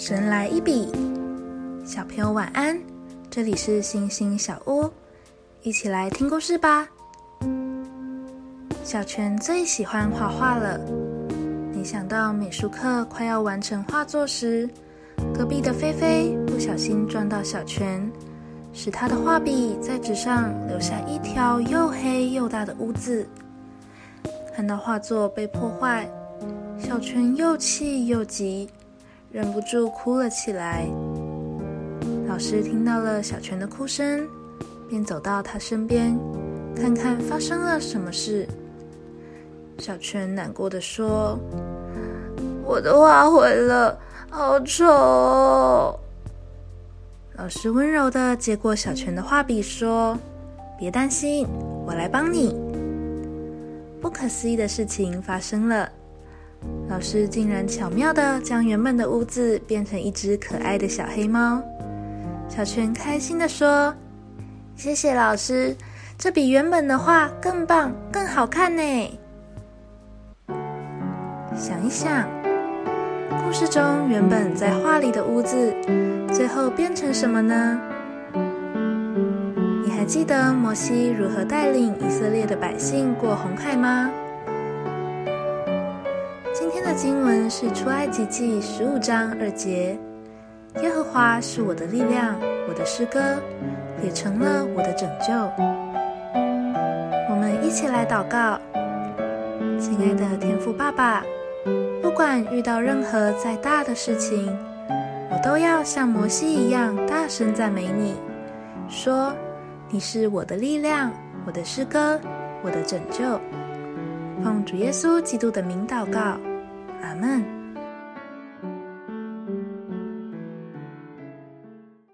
神来一笔，小朋友晚安。这里是星星小屋，一起来听故事吧。小泉最喜欢画画了。没想到美术课快要完成画作时，隔壁的菲菲不小心撞到小泉，使他的画笔在纸上留下一条又黑又大的污渍。看到画作被破坏，小泉又气又急。忍不住哭了起来。老师听到了小泉的哭声，便走到他身边，看看发生了什么事。小泉难过的说：“我的画毁了，好丑。”老师温柔的接过小泉的画笔，说：“别担心，我来帮你。”不可思议的事情发生了。老师竟然巧妙的将原本的屋子变成一只可爱的小黑猫。小泉开心的说：“谢谢老师，这比原本的画更棒、更好看呢。”想一想，故事中原本在画里的屋子，最后变成什么呢？你还记得摩西如何带领以色列的百姓过红海吗？今天的经文是出埃及记十五章二节：“耶和华是我的力量，我的诗歌，也成了我的拯救。”我们一起来祷告，亲爱的天父爸爸，不管遇到任何再大的事情，我都要像摩西一样大声赞美你，说：“你是我的力量，我的诗歌，我的拯救。”奉主耶稣基督的名祷告。阿门。